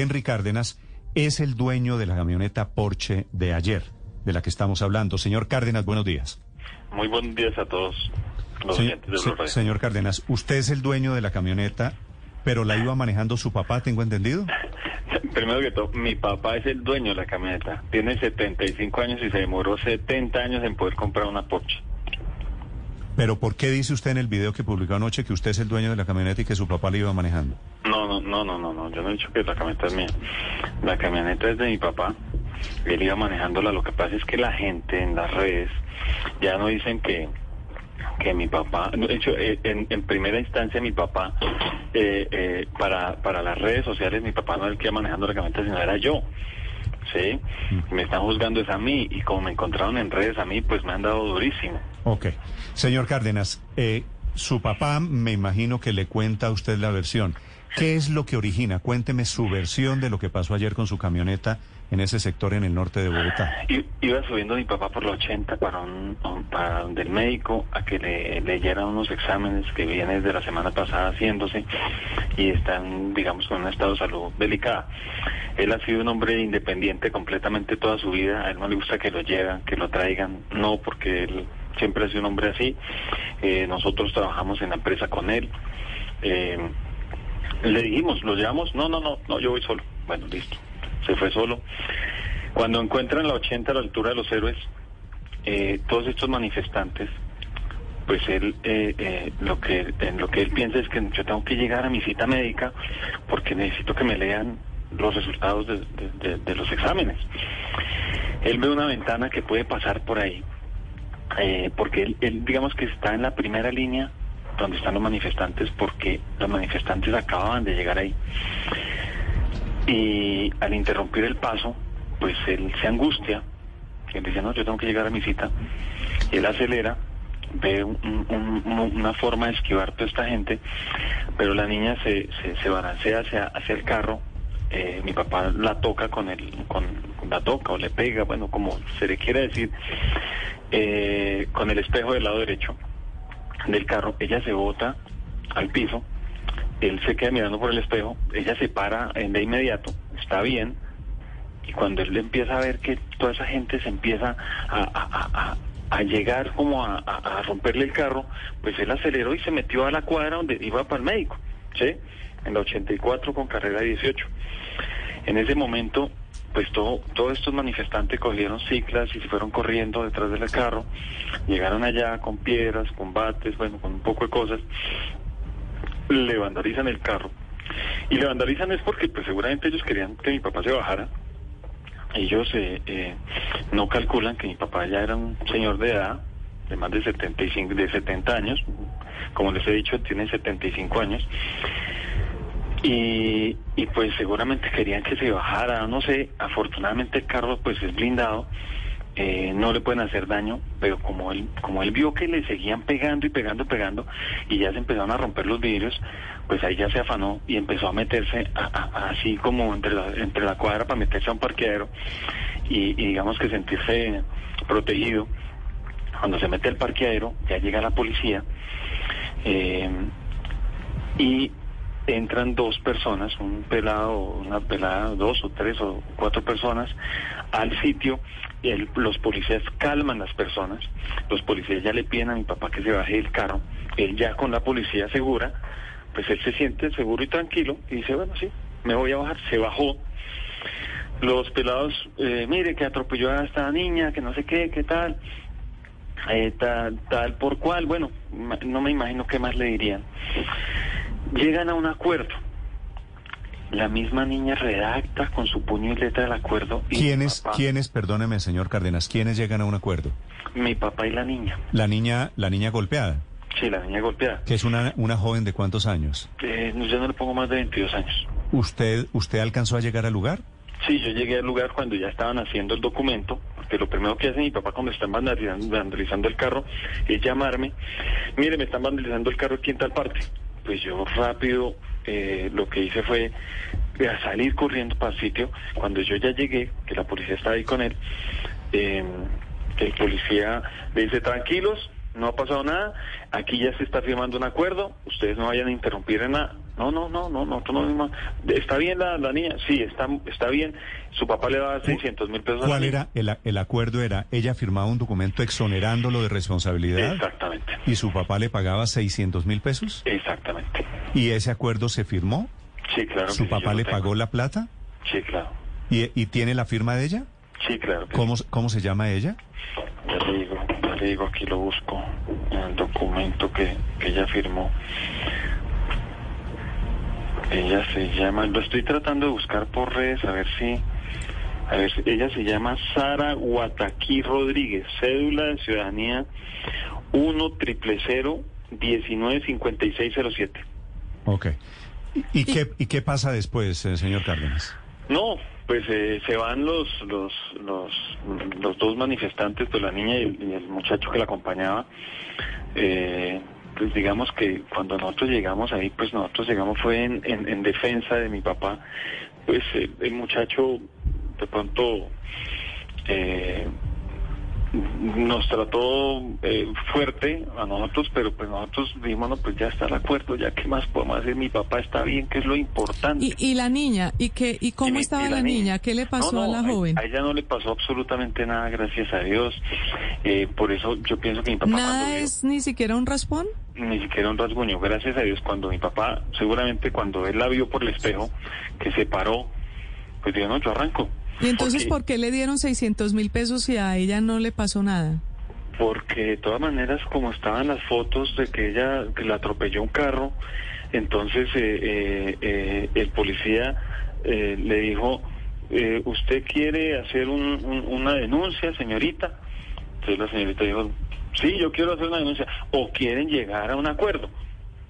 Henry Cárdenas es el dueño de la camioneta Porsche de ayer, de la que estamos hablando. Señor Cárdenas, buenos días. Muy buenos días a todos los señor, oyentes de los señor Cárdenas, usted es el dueño de la camioneta, pero la iba manejando su papá, tengo entendido. Primero que todo, mi papá es el dueño de la camioneta. Tiene 75 años y se demoró 70 años en poder comprar una Porsche. Pero ¿por qué dice usted en el video que publicó anoche que usted es el dueño de la camioneta y que su papá la iba manejando? No, no, no, no, no, no. Yo no he dicho que la camioneta es mía. La camioneta es de mi papá. Él iba manejándola. Lo que pasa es que la gente en las redes ya no dicen que que mi papá, de hecho, eh, en, en primera instancia mi papá, eh, eh, para, para las redes sociales, mi papá no era el que iba manejando la camioneta, sino era yo. ¿Sí? Me están juzgando es a mí y como me encontraron en redes a mí, pues me han dado durísimo. Ok. Señor Cárdenas, eh, su papá me imagino que le cuenta a usted la versión. ¿Qué es lo que origina? Cuénteme su versión de lo que pasó ayer con su camioneta en ese sector en el norte de Bogotá. Iba subiendo mi papá por la 80 para, un, para donde el médico a que le leyeran unos exámenes que vienen de la semana pasada haciéndose y están, digamos, con un estado de salud delicado. Él ha sido un hombre independiente completamente toda su vida. A él no le gusta que lo lleven, que lo traigan. No, porque él siempre ha sido un hombre así. Eh, nosotros trabajamos en la empresa con él. Eh, le dijimos, ¿lo llevamos? No, no, no, no, yo voy solo. Bueno, listo. Se fue solo. Cuando encuentran la 80 a la altura de los héroes, eh, todos estos manifestantes, pues él, eh, eh, lo que en lo que él piensa es que yo tengo que llegar a mi cita médica porque necesito que me lean los resultados de, los exámenes. Él ve una ventana que puede pasar por ahí, eh, porque él, él, digamos que está en la primera línea donde están los manifestantes porque los manifestantes acababan de llegar ahí. Y al interrumpir el paso, pues él se angustia, él dice, no, yo tengo que llegar a mi cita, y él acelera, ve un- un- un- una forma de esquivar toda esta gente, pero la niña se, se, se balancea hacia, hacia el carro, eh, mi papá la toca con el, con, la toca o le pega, bueno, como se le quiere decir, eh, con el espejo del lado derecho del carro, ella se bota al piso, él se queda mirando por el espejo, ella se para de inmediato, está bien, y cuando él empieza a ver que toda esa gente se empieza a, llegar como a- a romperle el carro, pues él aceleró y se metió a la cuadra donde iba para el médico, ¿sí? En la 84 con carrera 18. En ese momento, pues todo, todos estos manifestantes cogieron ciclas y se fueron corriendo detrás del carro, llegaron allá con piedras, con bates, bueno, con un poco de cosas, le vandalizan el carro. Y le vandalizan es porque pues seguramente ellos querían que mi papá se bajara. Ellos eh, eh, no calculan que mi papá ya era un señor de edad, de más de 75, de 70 años, como les he dicho, tiene 75 años. Y, y pues seguramente querían que se bajara, no sé, afortunadamente el carro pues es blindado, eh, no le pueden hacer daño, pero como él, como él vio que le seguían pegando y pegando, pegando, y ya se empezaron a romper los vidrios, pues ahí ya se afanó y empezó a meterse así como entre la, entre la cuadra para meterse a un parqueadero y, y digamos que sentirse protegido. Cuando se mete al parqueadero, ya llega la policía eh, y entran dos personas, un pelado, una pelada, dos o tres o cuatro personas al sitio. El- los policías calman las personas. Los policías ya le piden a mi papá que se baje del carro. Él ya con la policía segura, pues él se siente seguro y tranquilo y dice, bueno, sí, me voy a bajar. Se bajó. Los pelados, eh, mire que atropelló a esta niña, que no sé qué, qué tal. Eh, tal, tal por cual, bueno, no me imagino qué más le dirían. Llegan a un acuerdo. La misma niña redacta con su puño y letra el acuerdo. y ¿Quiénes, papá- quiénes, perdóneme, señor Cárdenas, quiénes llegan a un acuerdo? Mi papá y la niña. La niña, la niña golpeada, Sí, la niña golpeada. que es una, una joven de cuántos años. Eh, yo no le pongo más de 22 años. ¿Usted, usted alcanzó a llegar al lugar? Sí, yo llegué al lugar cuando ya estaban haciendo el documento, porque lo primero que hace mi papá cuando están vandalizando, vandalizando el carro es llamarme, mire, me están vandalizando el carro aquí en tal parte. Pues yo rápido eh, lo que hice fue eh, salir corriendo para el sitio. Cuando yo ya llegué, que la policía estaba ahí con él, eh, el policía le dice, tranquilos, no ha pasado nada, aquí ya se está firmando un acuerdo, ustedes no vayan a interrumpir en nada, No, no, no, no, no. ¿Está bien la, la niña? Sí, está, está bien. Su papá le va a dar 600 mil pesos. ¿Cuál era el, el acuerdo? Era, ella firmaba un documento exonerándolo de responsabilidad Exactamente, y su papá le pagaba 600 mil pesos. exactamente. ¿Y ese acuerdo se firmó? Sí, claro. ¿Su papá le tengo. pagó la plata? Sí, claro. ¿Y, y tiene la firma de ella? Sí, claro. que ¿Cómo, ¿Cómo se llama ella? Ya le digo, ya le digo, aquí lo busco. en El documento que, que ella firmó. Ella se llama, lo estoy tratando de buscar por redes, a ver si, a ver, si- ella se llama Sara Guataquí Rodríguez, cédula de ciudadanía 1 triple 19 5607. Ok. ¿Y, y qué, ¿Y qué pasa después, eh, señor Cárdenas? No, pues eh, se van los, los, los, los dos manifestantes, pues la niña y el, y el muchacho que la acompañaba. Eh, pues digamos que cuando nosotros llegamos ahí, pues nosotros llegamos fue en, en, en defensa de mi papá. Pues eh, el muchacho de pronto eh, nos trató eh, fuerte a nosotros, pero pues nosotros dijimos, no, pues ya está el acuerdo, ya qué más podemos hacer, mi papá está bien, que es lo importante. ¿Y, y la niña? ¿Y, qué, y cómo Y estaba y la, niña? ¿Qué le pasó No, no, a la joven? A, ella no le pasó absolutamente nada, gracias a Dios. Eh, por eso yo pienso que mi papá ¿Nada vio- es ni siquiera un raspón? ni siquiera un rasguño, gracias a Dios, cuando mi papá, seguramente cuando él la vio por el espejo, que se paró, pues dijo, no, yo arranco. ¿Y entonces Porque- por qué le dieron 600 mil pesos y a ella no le pasó nada? Porque de todas maneras, como estaban las fotos de que ella que la atropelló un carro, entonces eh, eh, eh, el policía eh, le dijo, eh, ¿usted quiere hacer un- un- una denuncia, señorita? Entonces la señorita dijo, sí, yo quiero hacer una denuncia. ¿O quieren llegar a un acuerdo?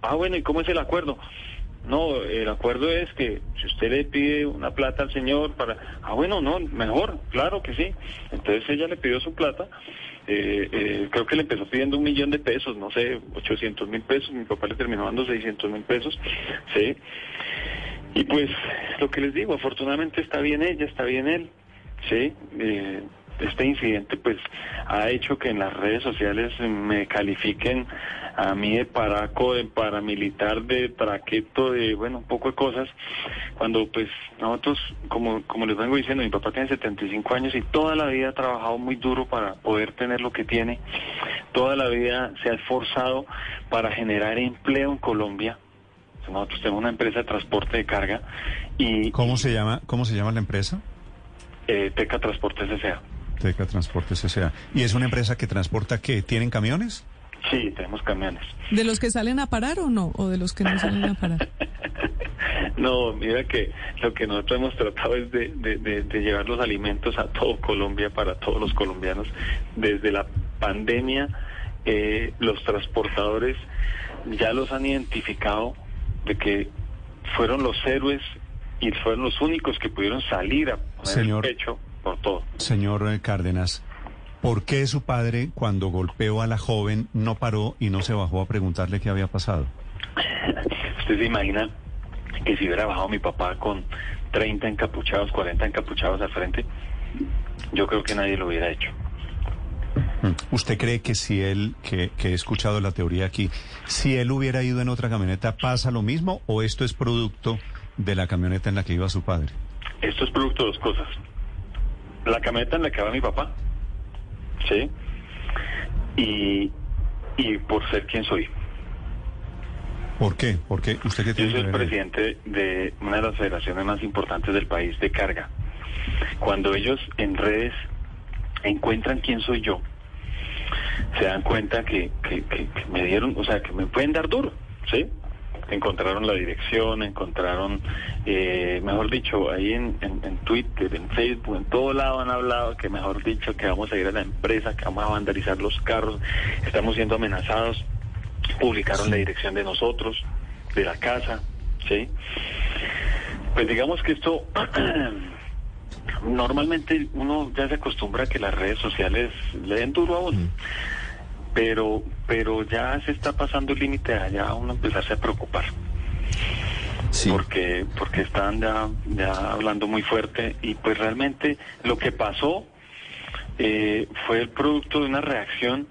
Ah, bueno, ¿y cómo es el acuerdo? No, el acuerdo es que si usted le pide una plata al señor para... Ah, bueno, no, mejor, claro que sí. Entonces ella le pidió su plata. eh, eh, creo que le empezó pidiendo un millón de pesos, no sé, 800 mil pesos. Mi papá le terminó dando 600 mil pesos. Sí. Y pues, lo que les digo, afortunadamente está bien ella, está bien él. Sí. Eh, este incidente pues ha hecho que en las redes sociales me califiquen a mí de paraco, de paramilitar, de traqueto, de bueno, un poco de cosas, cuando pues nosotros, como, como les vengo diciendo, mi papá tiene 75 años y toda la vida ha trabajado muy duro para poder tener lo que tiene, toda la vida se ha esforzado para generar empleo en Colombia. Nosotros tenemos una empresa de transporte de carga y ¿Cómo se llama, cómo se llama la empresa? eh, Teca Transportes S.A. Teca Transportes S.A. ¿Y es una empresa que transporta qué? ¿Tienen camiones? Sí, tenemos camiones. ¿De los que salen a parar o no? ¿O de los que no salen a parar? No, mira que lo que nosotros hemos tratado es de, de- de- de llevar los alimentos a todo Colombia, para todos los colombianos. Desde la pandemia, eh, los transportadores ya los han identificado de que fueron los héroes y fueron los únicos que pudieron salir a poner Señor. el pecho por todo. Señor eh, Cárdenas, ¿por qué su padre, cuando golpeó a la joven, no paró y no se bajó a preguntarle qué había pasado? ¿Usted se imagina que si hubiera bajado mi papá con 30 encapuchados, 40 encapuchados al frente, yo creo que nadie lo hubiera hecho. Mm. ¿Usted cree que si él, que, que he escuchado la teoría aquí, si él hubiera ido en otra camioneta, pasa lo mismo o esto es producto de la camioneta en la que iba su padre? Esto es producto de dos cosas. La camioneta en la que va mi papá, ¿sí? Y, y por ser quien soy. ¿Por qué? ¿Por qué? ¿Usted Yo tiene soy que el presidente de una de las federaciones más importantes del país de carga. Cuando ellos en redes encuentran quién soy yo, se dan cuenta que, que, que- que me dieron, o sea, que me pueden dar duro, ¿sí? Encontraron la dirección, encontraron, eh, mejor dicho, ahí en, en, en Twitter, en Facebook, en todo lado han hablado que, mejor dicho, que vamos a ir a la empresa, que vamos a vandalizar los carros, estamos siendo amenazados, publicaron la dirección de nosotros, de la casa, ¿sí? Pues digamos que esto normalmente uno ya se acostumbra a que las redes sociales le den duro a uno. Pero, pero ya se está pasando el límite allá uno empezarse a preocupar. Sí. Porque, porque están ya, ya hablando muy fuerte y pues realmente lo que pasó eh, fue el producto de una reacción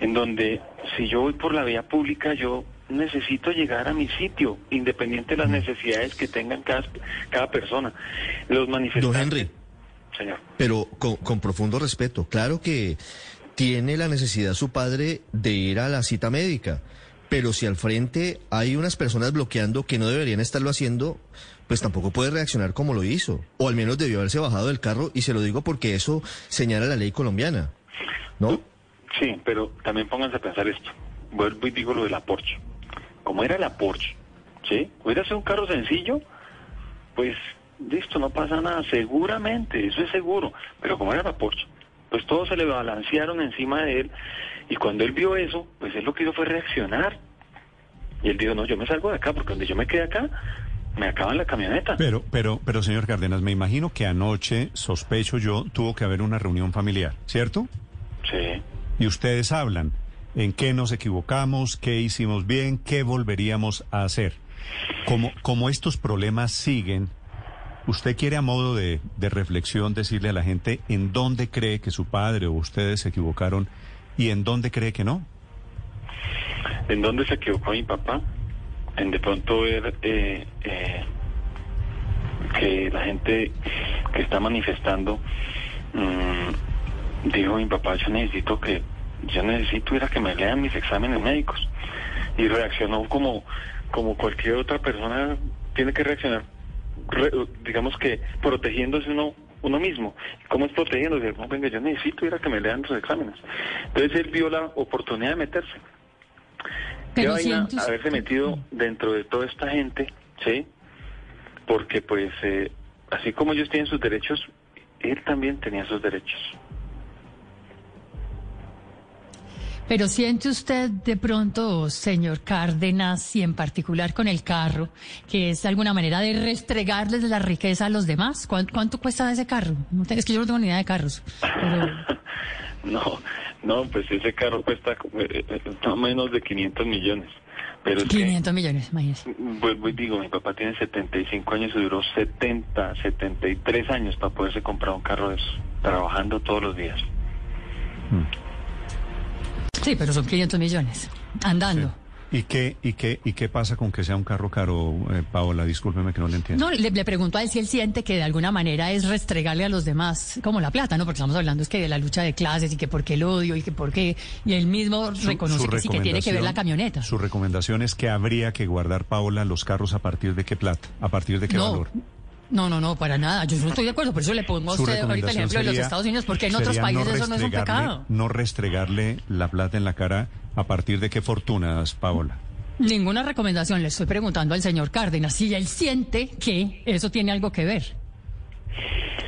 en donde si yo voy por la vía pública yo necesito llegar a mi sitio, independiente de las necesidades que tengan cada, cada persona. Los manifestantes... Don Henry. Señor. Pero con, con profundo respeto, claro que tiene la necesidad su padre de ir a la cita médica, pero si al frente hay unas personas bloqueando que no deberían estarlo haciendo, pues tampoco puede reaccionar como lo hizo, o al menos debió haberse bajado del carro, y se lo digo porque eso señala la ley colombiana, ¿no? Sí, pero también pónganse a pensar esto. Vuelvo y digo lo de la Porsche. Como era la Porsche, ¿sí? Hubiera sido un carro sencillo, pues listo, no pasa nada, seguramente, eso es seguro. Pero como era la Porsche, pues todos se le balancearon encima de él y cuando él vio eso, pues él lo que hizo fue reaccionar. Y él dijo, no, yo me salgo de acá porque donde yo me quede acá, me acaban la camioneta. Pero, pero, pero, señor Cárdenas, me imagino que anoche, sospecho yo, tuvo que haber una reunión familiar, ¿cierto? Sí. Y ustedes hablan en qué nos equivocamos, qué hicimos bien, qué volveríamos a hacer. Como, como estos problemas siguen, ¿usted quiere a modo de, de reflexión decirle a la gente en dónde cree que su padre o ustedes se equivocaron y en dónde cree que no? ¿En dónde se equivocó mi papá? En de pronto ver eh, eh, que la gente que está manifestando mmm, dijo mi papá yo necesito que yo necesito ir a que me lean mis exámenes médicos y reaccionó como como cualquier otra persona tiene que reaccionar re, digamos que protegiéndose uno uno mismo. ¿Cómo es protegiéndose? Venga, yo necesito ir a que me lean los exámenes. Entonces él vio la oportunidad de meterse. Qué vaina haberse metido dentro de toda esta gente, ¿sí? Porque pues eh, así como ellos tienen sus derechos, él también tenía sus derechos. Pero siente usted de pronto, señor Cárdenas, y en particular con el carro, que es alguna manera de restregarles la riqueza a los demás. ¿Cuánto, cuánto cuesta ese carro? Es que yo no tengo ni idea de carros. Pero... no, no, pues ese carro cuesta eh, no menos de 500 millones. Pero 500 que, millones, imagínese. Vuelvo y digo, mi papá tiene 75 años y duró 70, 73 años para poderse comprar un carro de eso, trabajando todos los días. Hmm. Sí, pero son 500 millones, andando. Sí. ¿Y qué, y, qué, ¿Y qué pasa con que sea un carro caro, eh, Paola? Discúlpeme que no le entiendo. No, le, le, pregunto a él si él siente que de alguna manera es restregarle a los demás como la plata, ¿no? Porque estamos hablando es que de la lucha de clases y que por qué el odio y que por qué... Y él mismo su, reconoce su que sí que tiene que ver la camioneta. Su recomendación es que habría que guardar, Paola, los carros a partir de qué plata, a partir de qué no. valor. No, no, no, para nada. Yo no estoy de acuerdo. Por eso le pongo a usted ahorita el ejemplo de los Estados Unidos, porque en otros países no eso no es un pecado. No restregarle la plata en la cara a partir de qué fortunas, Paola. Ninguna recomendación. Le estoy preguntando al señor Cárdenas si él siente que eso tiene algo que ver.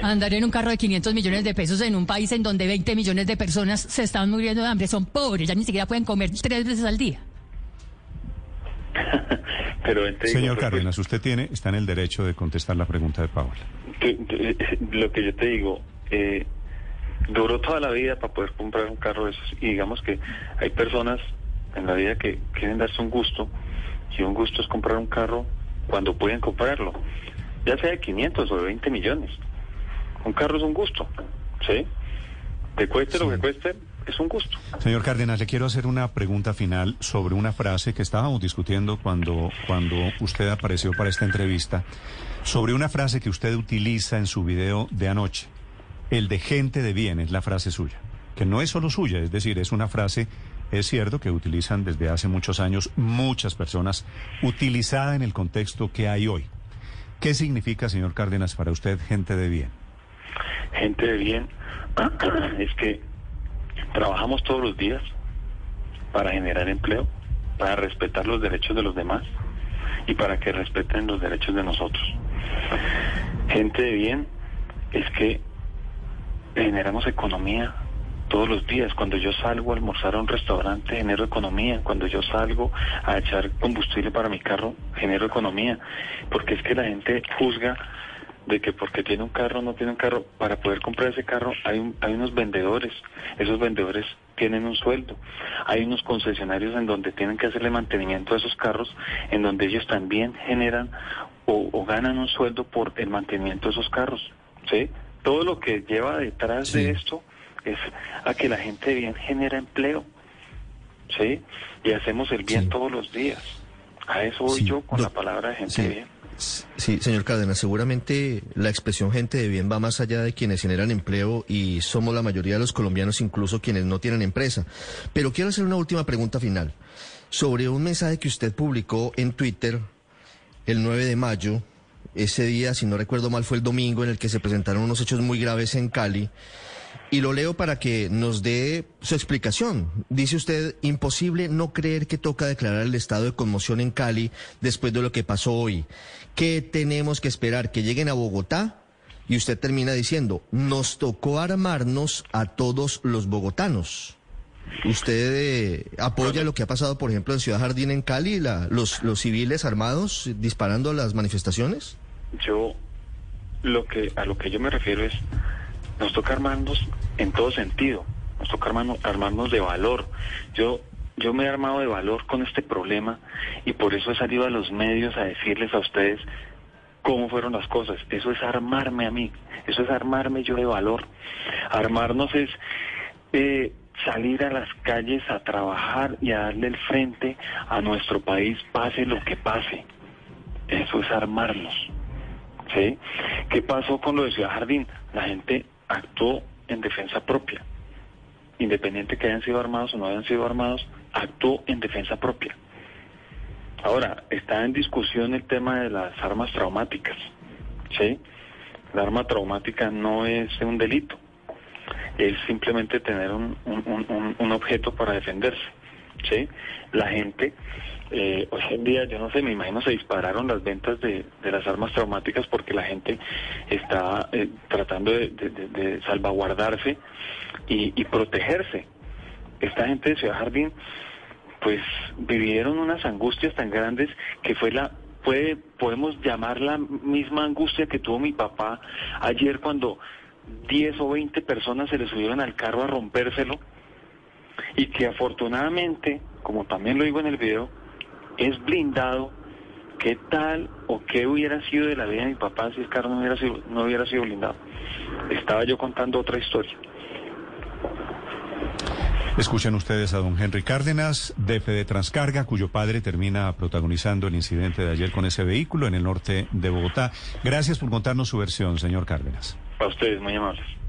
Andar en un carro de 500 millones de pesos en un país en donde 20 millones de personas se están muriendo de hambre, son pobres, ya ni siquiera pueden comer tres veces al día. Pero Señor Cárdenas, usted tiene, está en el derecho de contestar la pregunta de Paola. Lo que yo te digo, eh, duró toda la vida para poder comprar un carro de esos. Y digamos que hay personas en la vida que quieren darse un gusto, y un gusto es comprar un carro cuando pueden comprarlo, ya sea de 500 o de 20 millones. Un carro es un gusto, ¿sí? Te cueste sí. lo que cueste, es un gusto. Señor Cárdenas, le quiero hacer una pregunta final sobre una frase que estábamos discutiendo cuando, cuando usted apareció para esta entrevista, sobre una frase que usted utiliza en su video de anoche. El de gente de bien es la frase suya, que no es solo suya, es decir, es una frase, es cierto, que utilizan desde hace muchos años muchas personas, utilizada en el contexto que hay hoy. ¿Qué significa, señor Cárdenas, para usted gente de bien? Gente de bien es que trabajamos todos los días para generar empleo, para respetar los derechos de los demás y para que respeten los derechos de nosotros. Gente de bien es que generamos economía todos los días. Cuando yo salgo a almorzar a un restaurante, genero economía. Cuando yo salgo a echar combustible para mi carro, genero economía. Porque es que la gente juzga de que porque tiene un carro no tiene un carro, para poder comprar ese carro hay, un, hay unos vendedores, esos vendedores tienen un sueldo, hay unos concesionarios en donde tienen que hacerle mantenimiento a esos carros, en donde ellos también generan o, o ganan un sueldo por el mantenimiento de esos carros, ¿sí? Todo lo que lleva detrás sí. de esto es a que la gente bien genera empleo, ¿sí? Y hacemos el bien Sí. todos los días. A eso voy Sí, yo con la palabra de gente bien. Sí, señor Cárdenas, seguramente la expresión gente de bien va más allá de quienes generan empleo y somos la mayoría de los colombianos, incluso quienes no tienen empresa. Pero quiero hacer una última pregunta final sobre un mensaje que usted publicó en Twitter el 9 de mayo. Ese día, si no recuerdo mal, fue el domingo en el que se presentaron unos hechos muy graves en Cali. Y lo leo para que nos dé su explicación. Dice usted, imposible no creer que toca declarar el estado de conmoción en Cali después de lo que pasó hoy. ¿Qué tenemos que esperar? ¿Que lleguen a Bogotá? Y usted termina diciendo, nos tocó armarnos a todos los bogotanos. ¿Usted eh, apoya lo que ha pasado, por ejemplo, en Ciudad Jardín, en Cali, la- los, civiles armados disparando a las manifestaciones? Yo, lo que, a lo que yo me refiero es, nos toca armarnos en todo sentido, nos toca armarnos, de valor. Yo, yo me he armado de valor con este problema y por eso he salido a los medios a decirles a ustedes cómo fueron las cosas. Eso es armarme a mí, eso es armarme yo de valor. Armarnos es eh, salir a las calles a trabajar y a darle el frente a nuestro país, pase lo que pase. Eso es armarnos. ¿Sí? ¿Qué pasó con lo de Ciudad Jardín? La gente actuó en defensa propia. Independiente que hayan sido armados o no hayan sido armados, actuó en defensa propia. Ahora, está en discusión el tema de las armas traumáticas. ¿Sí? La arma traumática no es un delito. Es simplemente tener un, un- un- un- objeto para defenderse. ¿Sí? La gente eh, hoy en día, yo no sé, me imagino se dispararon las ventas de, las armas traumáticas porque la gente está eh, tratando de salvaguardarse y, y protegerse. Esta gente de Ciudad Jardín, pues vivieron unas angustias tan grandes que fue la puede podemos llamar la misma angustia que tuvo mi papá ayer cuando 10 o 20 personas se le subieron al carro a rompérselo y que afortunadamente, como también lo digo en el video, es blindado. ¿Qué tal o qué hubiera sido de la vida de mi papá si el carro no hubiera sido, no hubiera sido blindado? Estaba yo contando otra historia. Escuchen ustedes a don Henry Cárdenas, DF de Transcarga, cuyo padre termina protagonizando el incidente de ayer con ese vehículo en el norte de Bogotá. Gracias por contarnos su versión, señor Cárdenas. Para ustedes, muy amables.